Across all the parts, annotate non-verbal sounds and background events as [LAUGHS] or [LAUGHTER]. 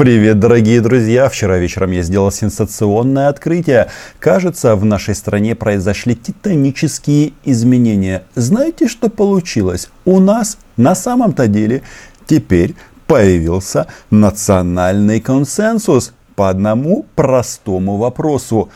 Привет, дорогие друзья! Вчера вечером я сделал сенсационное открытие. Кажется, в нашей стране произошли титанические изменения. Знаете, что получилось? У нас на самом-то деле теперь появился национальный консенсус по одному простому вопросу.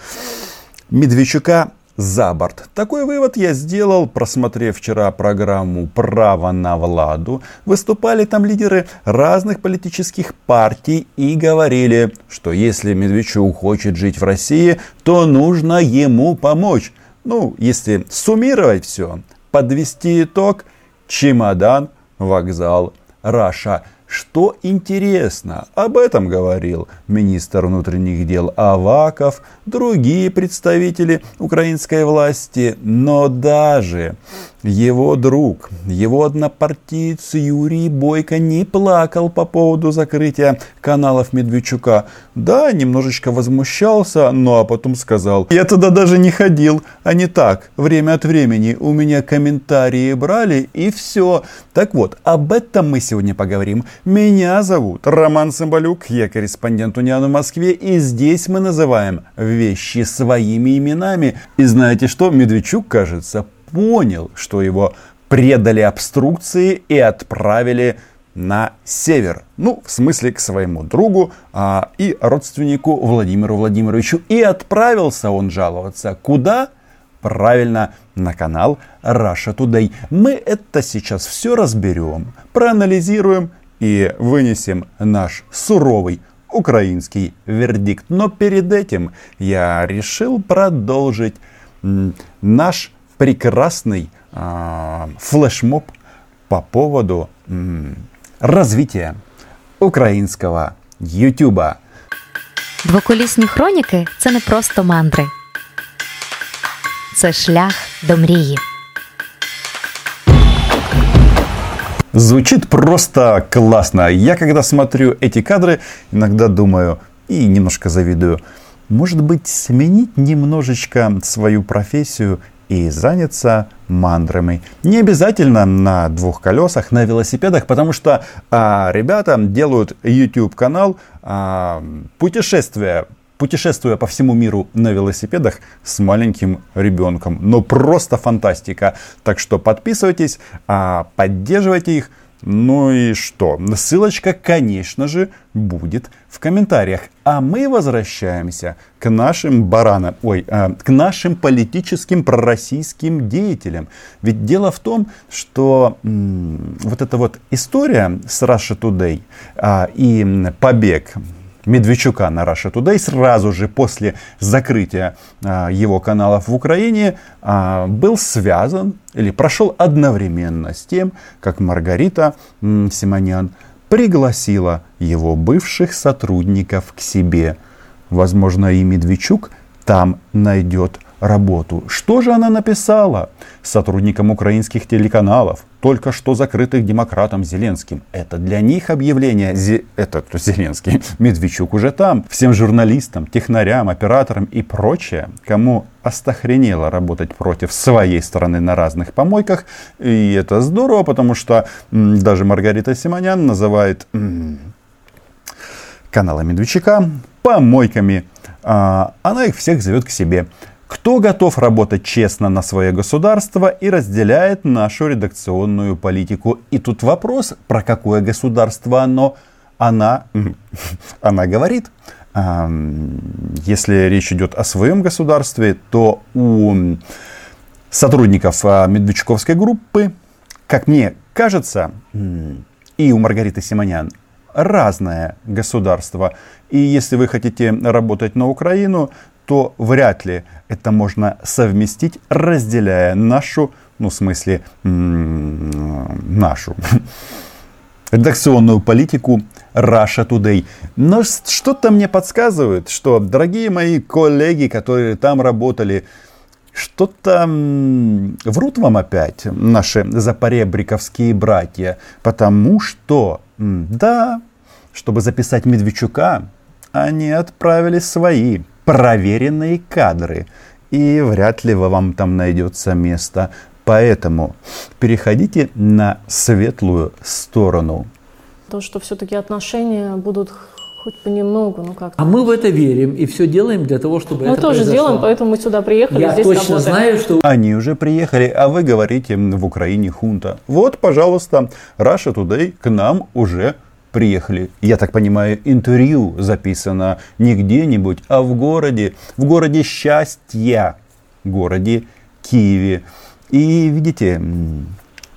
Медведчука за борт. Такой вывод я сделал, просмотрев вчера программу «Право на Владу». Выступали там лидеры разных политических партий и говорили, что если Медведчук хочет жить в России, то нужно ему помочь. Ну, если суммировать все, подвести итог, чемодан, вокзал, Раша – что интересно, об этом говорил министр внутренних дел Аваков, другие представители украинской власти, но даже его друг, его однопартиец Юрий Бойко не плакал по поводу закрытия каналов Медведчука. Да, немножечко возмущался, но а потом сказал, я туда даже не ходил, а не так. Время от времени у меня комментарии брали и все. Так вот, об этом мы сегодня поговорим. Меня зовут Роман Самбалюк, я корреспондент Униан в Москве, и здесь мы называем вещи своими именами. И знаете что, Медведчук, кажется, понял, что его предали обструкции и отправили на север. Ну, в смысле, к своему другу а, и родственнику Владимиру Владимировичу. И отправился он жаловаться. Куда? Правильно, на канал Russia Today. Мы это сейчас все разберем, проанализируем и вынесем наш суровый украинский вердикт. Но перед этим я решил продолжить наш прекрасный э, флешмоб по поводу э, развития українського Ютуба. Двоколісні хроніки це не просто мандри. Це шлях до мрії. Звучит просто классно. Я когда смотрю эти кадры, иногда думаю и немножко завидую. Может быть, сменить немножечко свою профессию и заняться мандрами. Не обязательно на двух колесах, на велосипедах, потому что а, ребята делают YouTube канал а, путешествия путешествуя по всему миру на велосипедах с маленьким ребенком. Но просто фантастика. Так что подписывайтесь, а, поддерживайте их. Ну и что? Ссылочка, конечно же, будет в комментариях. А мы возвращаемся к нашим баранам, ой, э, к нашим политическим пророссийским деятелям. Ведь дело в том, что м, вот эта вот история с Russia Today э, и побег Медведчука на Russia Today сразу же после закрытия а, его каналов в Украине а, был связан или прошел одновременно с тем, как Маргарита Симонян пригласила его бывших сотрудников к себе. Возможно, и Медведчук там найдет работу. Что же она написала сотрудникам украинских телеканалов, только что закрытых демократом Зеленским? Это для них объявление. Зе... Это Зеленский. [LAUGHS] Медведчук уже там. Всем журналистам, технарям, операторам и прочее, кому остохренело работать против своей стороны на разных помойках. И это здорово, потому что м, даже Маргарита Симонян называет м, каналы Медведчука помойками. А, она их всех зовет к себе. Кто готов работать честно на свое государство и разделяет нашу редакционную политику? И тут вопрос, про какое государство оно, она, [LAUGHS] она говорит. Если речь идет о своем государстве, то у сотрудников а, Медведчуковской группы, как мне кажется, и у Маргариты Симонян разное государство. И если вы хотите работать на Украину, то вряд ли это можно совместить, разделяя нашу, ну в смысле нашу [LAUGHS] редакционную политику Russia Today. Но что-то мне подсказывает, что, дорогие мои коллеги, которые там работали, что-то врут вам опять наши запоребриковские братья, потому что, да, чтобы записать Медведчука, они отправили свои проверенные кадры. И вряд ли вам там найдется место. Поэтому переходите на светлую сторону. То, что все-таки отношения будут Хоть понемногу, ну как. А мы в это верим и все делаем для того, чтобы мы это тоже произошло. делаем, поэтому мы сюда приехали. Я здесь точно работаем. знаю, что Они уже приехали, а вы говорите в Украине хунта. Вот, пожалуйста, Russia Today к нам уже приехали. Я так понимаю, интервью записано не где-нибудь, а в городе, в городе счастья, городе Киеве. И видите,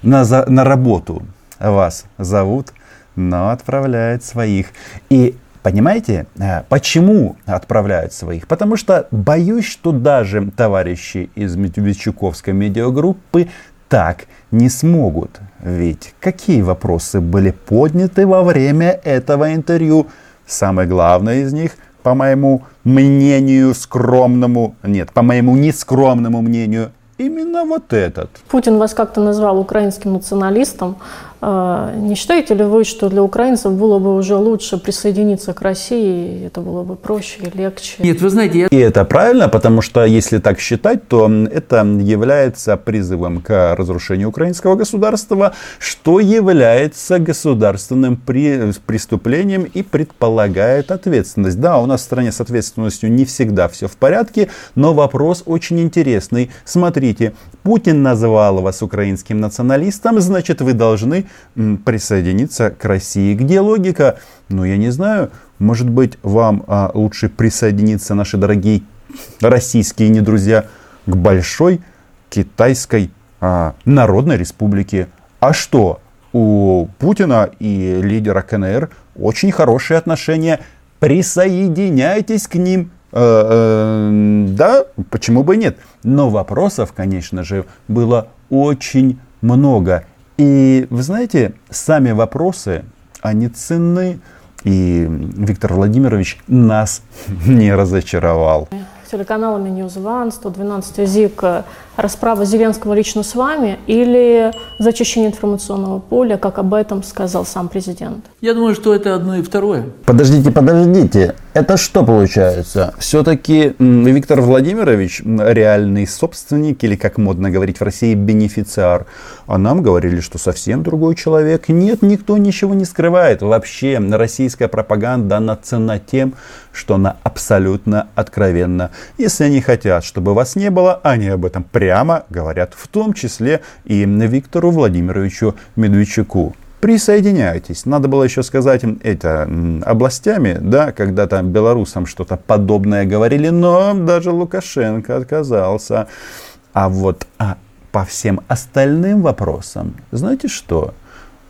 на, за- на работу вас зовут, но отправляют своих. И понимаете, э, почему отправляют своих? Потому что боюсь, что даже товарищи из Медведчуковской медиагруппы так не смогут. Ведь какие вопросы были подняты во время этого интервью? Самое главное из них, по моему мнению скромному, нет, по моему нескромному мнению, именно вот этот. Путин вас как-то назвал украинским националистом. А, Не считаете ли вы, что для украинцев было бы уже лучше присоединиться к России? Это было бы проще и легче? Нет, вы знаете, я И это правильно, потому что если так считать, то это является призывом к разрушению украинского государства, что является государственным при- преступлением и предполагает ответственность. Да, у нас в стране с ответственностью не всегда все в порядке, но вопрос очень интересный. Смотрите, Путин назвал вас украинским националистом, значит вы должны присоединиться к России. Где логика? Ну, я не знаю. Может быть, вам а, лучше присоединиться, наши дорогие российские не друзья, к большой китайской а, народной республике. А что? У Путина и лидера КНР очень хорошие отношения. Присоединяйтесь к ним. Э, э, да, почему бы и нет? Но вопросов, конечно же, было очень много. И вы знаете, сами вопросы, они ценны. И Виктор Владимирович нас [LAUGHS] не разочаровал. News One, 112 ЗИК. Расправа Зеленского лично с вами или зачищение информационного поля, как об этом сказал сам президент? я думаю, что это одно и второе. Подождите, подождите. Это что получается? Все-таки Виктор Владимирович реальный собственник или, как модно говорить в России, бенефициар. А нам говорили, что совсем другой человек. Нет, никто ничего не скрывает. Вообще, российская пропаганда, она ценна тем, что она абсолютно откровенна. Если они хотят, чтобы вас не было, они об этом прямо говорят. В том числе и Виктору Владимировичу Медведчуку. Присоединяйтесь. Надо было еще сказать им это областями, да, когда там белорусам что-то подобное говорили, но даже Лукашенко отказался. А вот а, по всем остальным вопросам, знаете что?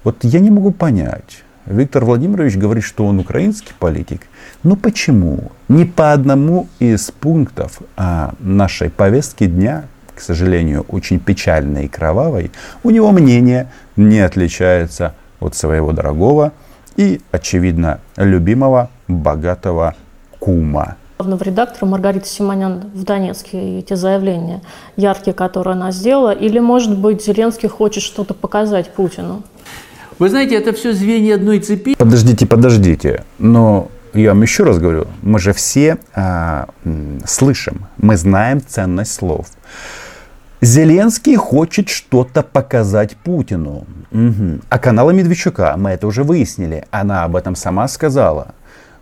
Вот я не могу понять. Виктор Владимирович говорит, что он украинский политик. Но почему? Не по одному из пунктов а, нашей повестки дня, к сожалению, очень печальной и кровавой, у него мнение не отличается от своего дорогого и, очевидно, любимого, богатого кума. Главного редактора Маргарита Симонян в Донецке и те заявления яркие, которые она сделала, или, может быть, Зеленский хочет что-то показать Путину? Вы знаете, это все звенья одной цепи. Подождите, подождите. Но я вам еще раз говорю, мы же все а, слышим, мы знаем ценность слов. Зеленский хочет что-то показать Путину. Мгм. А канала Медведчука, мы это уже выяснили, она об этом сама сказала.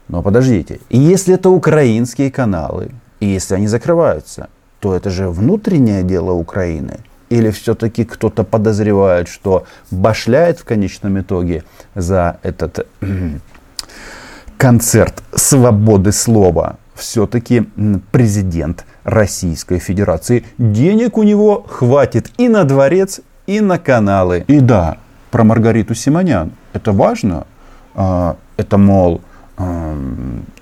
Но подождите, если это украинские каналы, и если они закрываются, то это же внутреннее дело Украины. Или все-таки кто-то подозревает, что башляет в конечном итоге за этот [CLEARS THROAT] концерт свободы слова все-таки президент Российской Федерации. Денег у него хватит и на дворец, и на каналы. И да, про Маргариту Симонян. Это важно. А, Это, мол,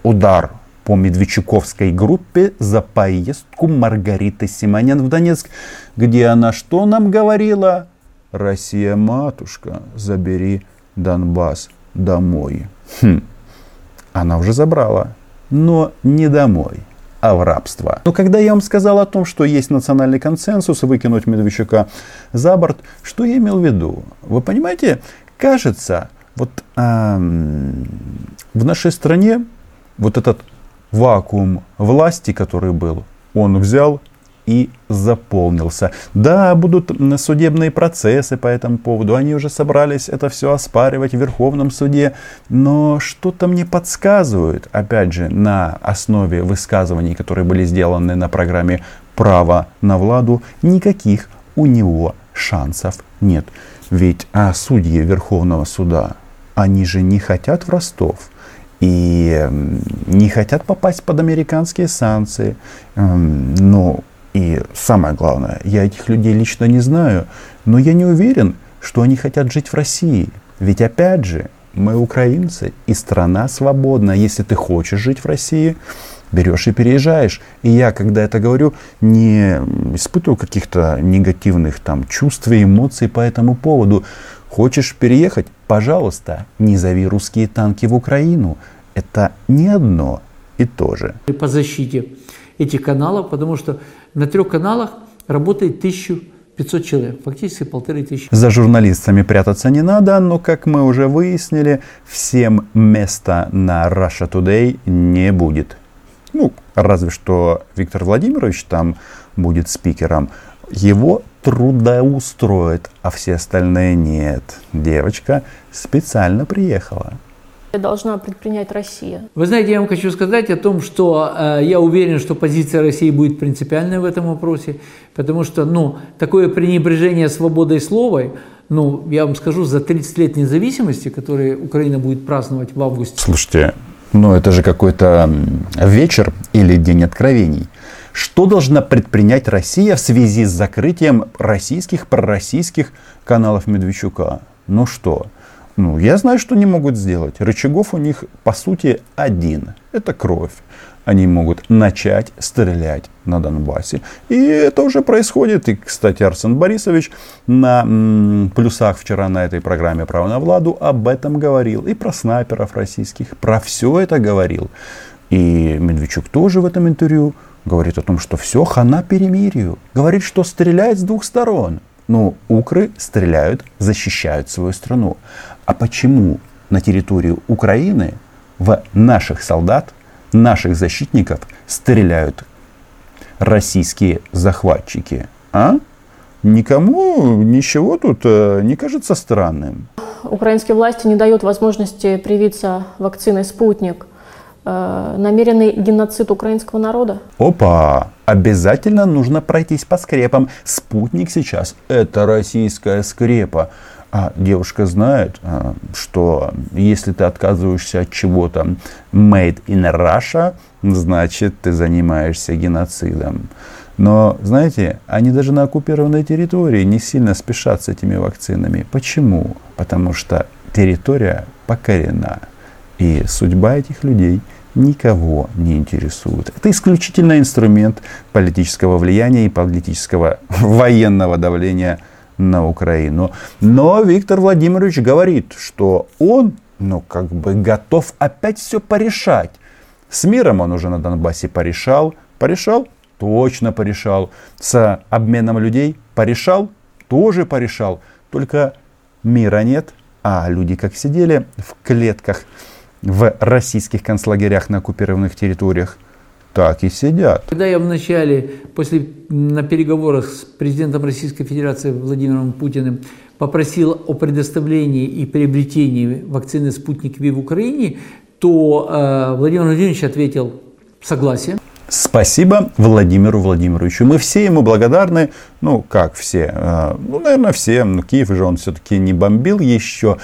удар по Медведчуковской группе за поездку Маргариты Симонян в Донецк, где она что нам говорила? Россия, матушка, забери Донбасс домой. Хм. Она уже забрала, но не домой, а в рабство. Но когда я вам сказал о том, что есть национальный консенсус выкинуть Медведчука за борт, что я имел в виду? Вы понимаете, кажется, вот ам, в нашей стране вот этот вакуум власти, который был, он взял и заполнился. Да, будут судебные процессы по этому поводу. Они уже собрались это все оспаривать в Верховном суде. Но что-то мне подсказывает, опять же, на основе высказываний, которые были сделаны на программе «Право на Владу», никаких у него шансов нет. Ведь а судьи Верховного суда, они же не хотят в Ростов и не хотят попасть под американские санкции. Но и самое главное, я этих людей лично не знаю, но я не уверен, что они хотят жить в России. Ведь опять же, мы украинцы, и страна свободна. Если ты хочешь жить в России, берешь и переезжаешь. И я, когда это говорю, не испытываю каких-то негативных там чувств и эмоций по этому поводу. Хочешь переехать? Пожалуйста, не зови русские танки в Украину. Это не одно и то же. По защите этих каналов, потому что на трех каналах работает тысячу 500 человек, фактически полторы тысячи. За журналистами прятаться не надо, но, как мы уже выяснили, всем места на Russia Today не будет. Ну, разве что Виктор Владимирович там будет спикером. Его трудоустроит, а все остальные нет. Девочка специально приехала должна предпринять Россия? Вы знаете, я вам хочу сказать о том, что э, я уверен, что позиция России будет принципиальной в этом вопросе, потому что ну, такое пренебрежение свободой слова, ну, я вам скажу, за 30 лет независимости, которые Украина будет праздновать в августе. Слушайте, ну это же какой-то вечер или день откровений. Что должна предпринять Россия в связи с закрытием российских, пророссийских каналов Медведчука? Ну что? Ну, я знаю, что они могут сделать. Рычагов у них, по сути, один. Это кровь. Они могут начать стрелять на Донбассе. И это уже происходит. И, кстати, Арсен Борисович на плюсах вчера на этой программе «Право на Владу» об этом говорил. И про снайперов российских. Про все это говорил. И Медведчук тоже в этом интервью говорит о том, что все, хана перемирию. Говорит, что стреляет с двух сторон. Но укры стреляют, защищают свою страну. А почему на территорию Украины в наших солдат, наших защитников стреляют российские захватчики? А? Никому ничего тут э, не кажется странным. Украинские власти не дают возможности привиться вакциной «Спутник». Э, намеренный геноцид украинского народа? Опа! Обязательно нужно пройтись по скрепам. Спутник сейчас – это российская скрепа. А девушка знает, а, что если ты отказываешься от чего-то made in Russia, значит ты занимаешься геноцидом. Но, знаете, они даже на оккупированной территории не сильно спешат с этими вакцинами. Почему? Потому что территория покорена. И судьба этих людей никого не интересует. Это исключительно инструмент политического влияния и политического [LAUGHS] военного давления – на Украину. Но Виктор Владимирович говорит, что он, ну, как бы готов опять все порешать. С миром он уже на Донбассе порешал. Порешал? Точно порешал. С обменом людей порешал? Тоже порешал. Только мира нет, а люди как сидели в клетках в российских концлагерях на оккупированных территориях, так и сидят. Когда я в начале, после, на переговорах с президентом Российской Федерации Владимиром Путиным попросил о предоставлении и приобретении вакцины «Спутник Ви» в Украине, то э, Владимир Владимирович ответил «согласие». Спасибо Владимиру Владимировичу. Мы все ему благодарны. Ну, как все? Э, ну, наверное, все. Но Киев же он все-таки не бомбил еще.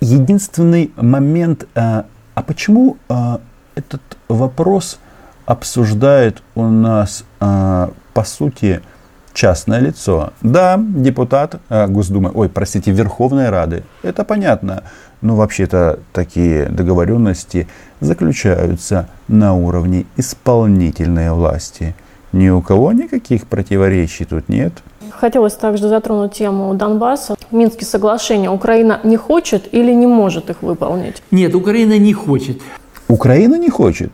Единственный момент, э, а почему э, этот вопрос обсуждает у нас, э, по сути, частное лицо. Да, депутат э, Госдумы, ой, простите, Верховной Рады, это понятно. Но вообще-то такие договоренности заключаются на уровне исполнительной власти. Ни у кого никаких противоречий тут нет. Хотелось также затронуть тему Донбасса. Минские соглашения Украина не хочет или не может их выполнить? Нет, Украина не хочет. Украина не хочет.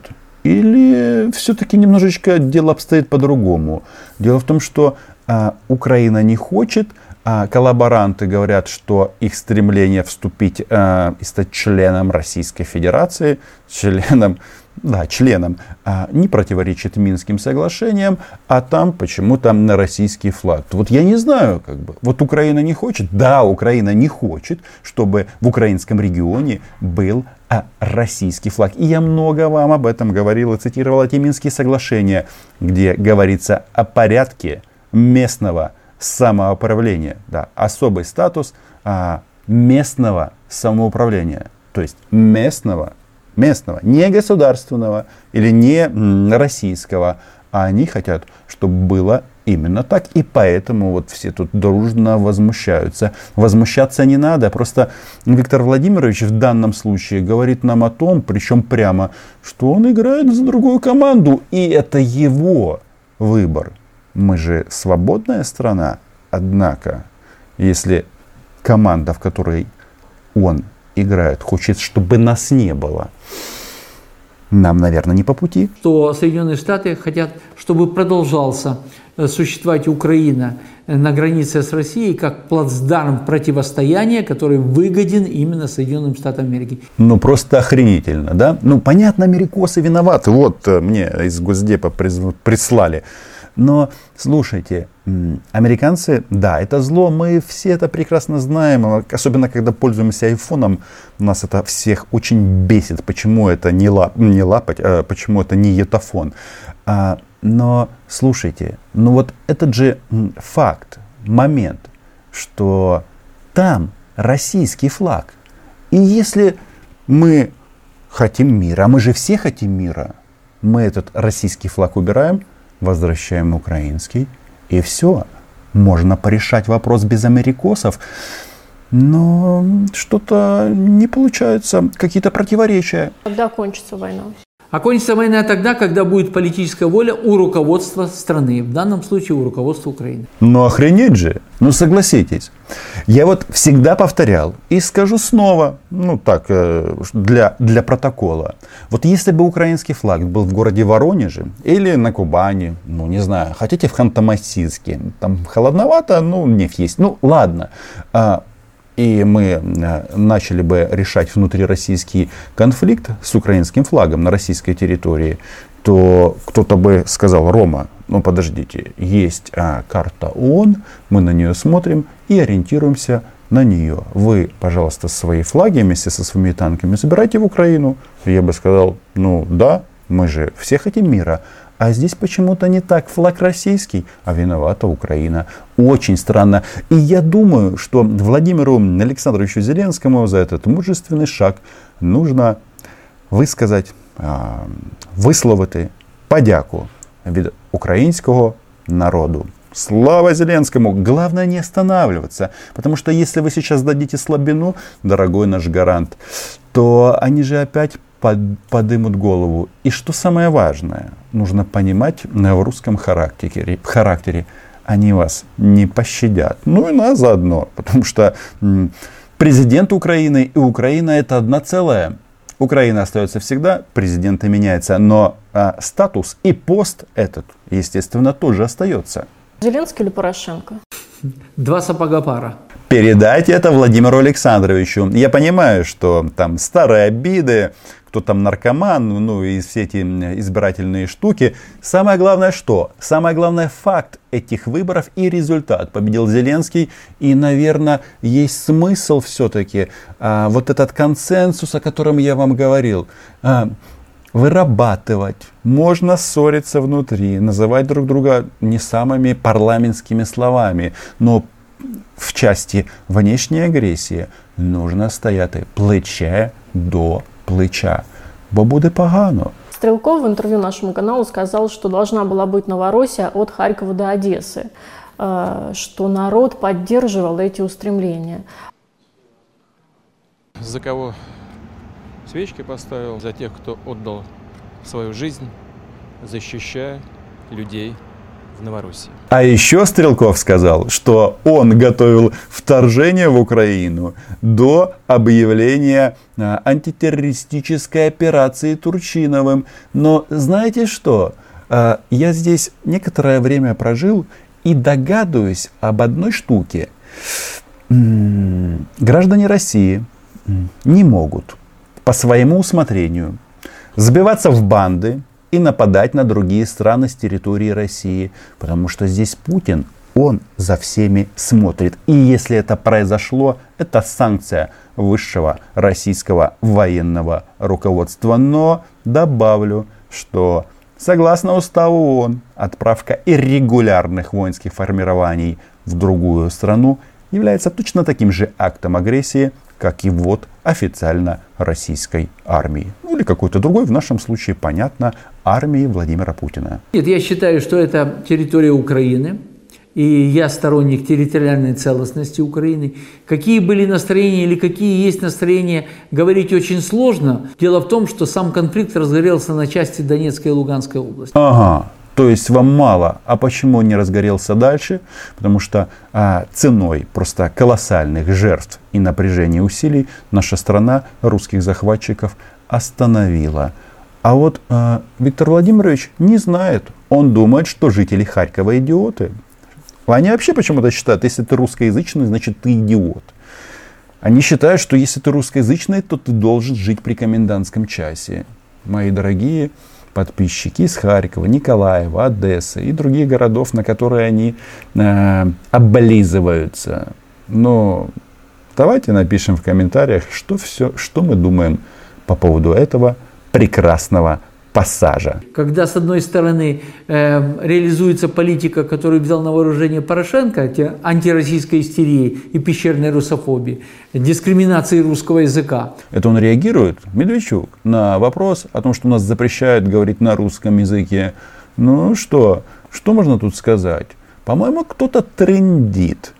Или все-таки немножечко дело обстоит по-другому? Дело в том, что а, Украина не хочет, а коллаборанты говорят, что их стремление вступить э, и стать членом Российской Федерации, членом да, членом, а, не противоречит Минским соглашениям, а там почему-то на российский флаг. Вот я не знаю, как бы, вот Украина не хочет, да, Украина не хочет, чтобы в украинском регионе был а, российский флаг. И я много вам об этом говорил и цитировал эти Минские соглашения, где говорится о порядке местного самоуправления, да, особый статус а, местного самоуправления, то есть местного местного, не государственного или не российского. А они хотят, чтобы было именно так. И поэтому вот все тут дружно возмущаются. Возмущаться не надо. Просто Виктор Владимирович в данном случае говорит нам о том, причем прямо, что он играет за другую команду. И это его выбор. Мы же свободная страна. Однако, если команда, в которой он играют, хочет, чтобы нас не было. Нам, наверное, не по пути. Что Соединенные Штаты хотят, чтобы продолжался э, существовать Украина э, на границе с Россией как плацдарм противостояния, который выгоден именно Соединенным Штатам Америки. Ну, просто охренительно, да? Ну, понятно, америкосы виноваты. Вот э, мне из Госдепа прислали но слушайте, американцы, да, это зло, мы все это прекрасно знаем, а особенно когда пользуемся айфоном, нас это всех очень бесит, почему это не, лап, не лапать, а почему это не етафон. А, но слушайте, ну вот этот же факт, момент, что там российский флаг. И если мы хотим мира, а мы же все хотим мира, мы этот российский флаг убираем, возвращаем украинский, и все. Можно порешать вопрос без америкосов. Но что-то не получается, какие-то противоречия. Когда кончится война? Окончится война тогда, когда будет политическая воля у руководства страны, в данном случае у руководства Украины. Ну охренеть же, ну согласитесь. Я вот всегда повторял и скажу снова, ну так, э, для, для протокола. Вот если бы украинский флаг был в городе Воронеже или на Кубани, ну не знаю, хотите в Ханты-Мансийске, там холодновато, ну нефть есть, ну ладно. А и мы э, начали бы решать внутрироссийский конфликт с украинским флагом на российской территории, то кто-то бы сказал, Рома, ну подождите, есть а, карта ООН, мы на нее смотрим и ориентируемся на нее. Вы, пожалуйста, свои флаги вместе со своими танками забирайте в Украину. Я бы сказал, ну да, мы же все хотим мира. А здесь почему-то не так. Флаг российский, а виновата Украина. Очень странно. И я думаю, что Владимиру Александровичу Зеленскому за этот мужественный шаг нужно висказати, висловити подяку від українського народу. Слава Зеленскому! Главное не останавливаться, потому что если вы сейчас дадите слабину, дорогой наш гарант, то они же опять под, подымут голову. И что самое важное, нужно понимать в русском характере, характере они вас не пощадят. Ну и нас заодно, потому что президент Украины и Украина это одна целая. Украина остается всегда, президенты меняются, но а, статус и пост этот, естественно, тоже остается. Зеленский или Порошенко? Два сапога пара. Передайте это Владимиру Александровичу. Я понимаю, что там старые обиды, кто там наркоман, ну и все эти избирательные штуки. Самое главное что? Самое главное факт этих выборов и результат. Победил Зеленский и, наверное, есть смысл все-таки а, вот этот консенсус, о котором я вам говорил, а, вырабатывать. Можно ссориться внутри, называть друг друга не самыми парламентскими словами, но в части внешней агресії нужно стояти плече до плеча, бо буде погано. Стрелков в интервью нашему каналу сказал, что должна была быть Новороссия от Харькова до Одессы, э, что народ поддерживал эти устремления. За кого свечки поставил? За тех, кто отдал свою жизнь, защищая людей в Новороссии. А еще Стрелков сказал, что он готовил вторжение в Украину до объявления а, антитеррористической операции Турчиновым. Но знаете что? А, я здесь некоторое время прожил и догадываюсь об одной штуке. Граждане России не могут по своему усмотрению сбиваться в банды и нападать на другие страны с территории России, потому что здесь Путин, он за всеми смотрит. И если это произошло, это санкция высшего российского военного руководства. Но добавлю, что согласно уставу ООН, отправка иррегулярных воинских формирований в другую страну является точно таким же актом агрессии, как и ввод официально российской армии. Ну или какой-то другой, в нашем случае, понятно, армии Владимира Путина. Нет, я считаю, что это территория Украины, и я сторонник территориальной целостности Украины. Какие были настроения или какие есть настроения, говорить очень сложно. Дело в том, что сам конфликт разгорелся на части Донецкой и Луганской области. Ага, то есть вам мало. А почему он не разгорелся дальше? Потому что а, ценой просто колоссальных жертв и напряжения усилий наша страна русских захватчиков остановила. А вот а, Виктор Владимирович не знает. Он думает, что жители Харькова идиоты. Они вообще почему-то считают, если ты русскоязычный, значит ты идиот. Они считают, что если ты русскоязычный, то ты должен жить при комендантском часе. Мои дорогие, подписчики из Харькова, Николаева, Одессы и других городов, на которые они э, облизываются. Но давайте напишем в комментариях, что, все, что мы думаем по поводу этого прекрасного пассажа. Когда, с одной стороны, э, реализуется политика, которую взял на вооружение Порошенко, антироссийской истерии и пещерной русофобии, дискриминации русского языка. Это он реагирует, Медведчук, на вопрос о том, что нас запрещают говорить на русском языке. Ну что, что можно тут сказать? По-моему, кто-то трендит.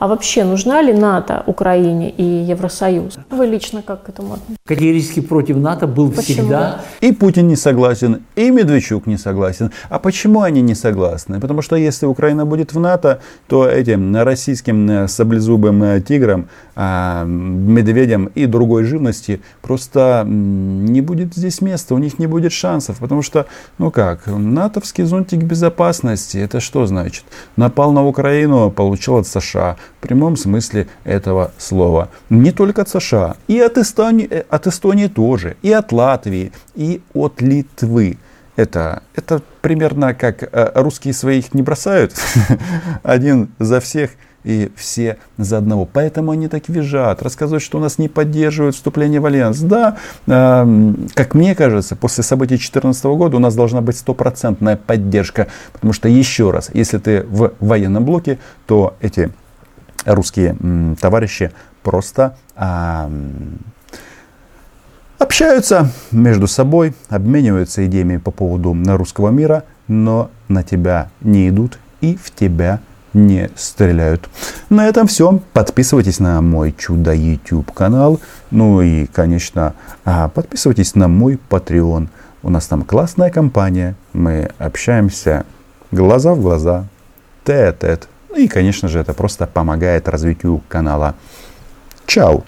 А вообще нужна ли НАТО Украине и Евросоюз? Вы лично как к этому относитесь? Категорически против НАТО был Почему? всегда. И Путин не согласен, и Медведчук не согласен. А почему они не согласны? Потому что если Украина будет в НАТО, то этим российским э, саблезубым э, тиграм, медведям и другой живности просто не будет здесь места, у них не будет шансов. Потому что, ну как, натовский зонтик безопасности, это что значит? Напал на Украину, получил от США в прямом смысле этого слова. Не только от США, и от Эстонии, э, от Эстонии тоже, и от Латвии, и от Литвы. Это, это примерно как э, русские своих не бросают, [LAUGHS] один за всех и все за одного. Поэтому они так визжат, рассказывают, что у нас не поддерживают вступление в альянс. Да, э, как мне кажется, после событий 2014 года у нас должна быть стопроцентная поддержка. Потому что, еще раз, если ты в военном блоке, то эти русские товарищи просто а, общаются между собой, обмениваются идеями по поводу русского мира, но на тебя не идут и в тебя не стреляют. На этом все. Подписывайтесь на мой чудо YouTube канал. Ну и, конечно, а, подписывайтесь на мой Patreon. У нас там классная компания. Мы общаемся глаза в глаза, тет-тет. Ну и, конечно же, это просто помогает развитию канала. Чао!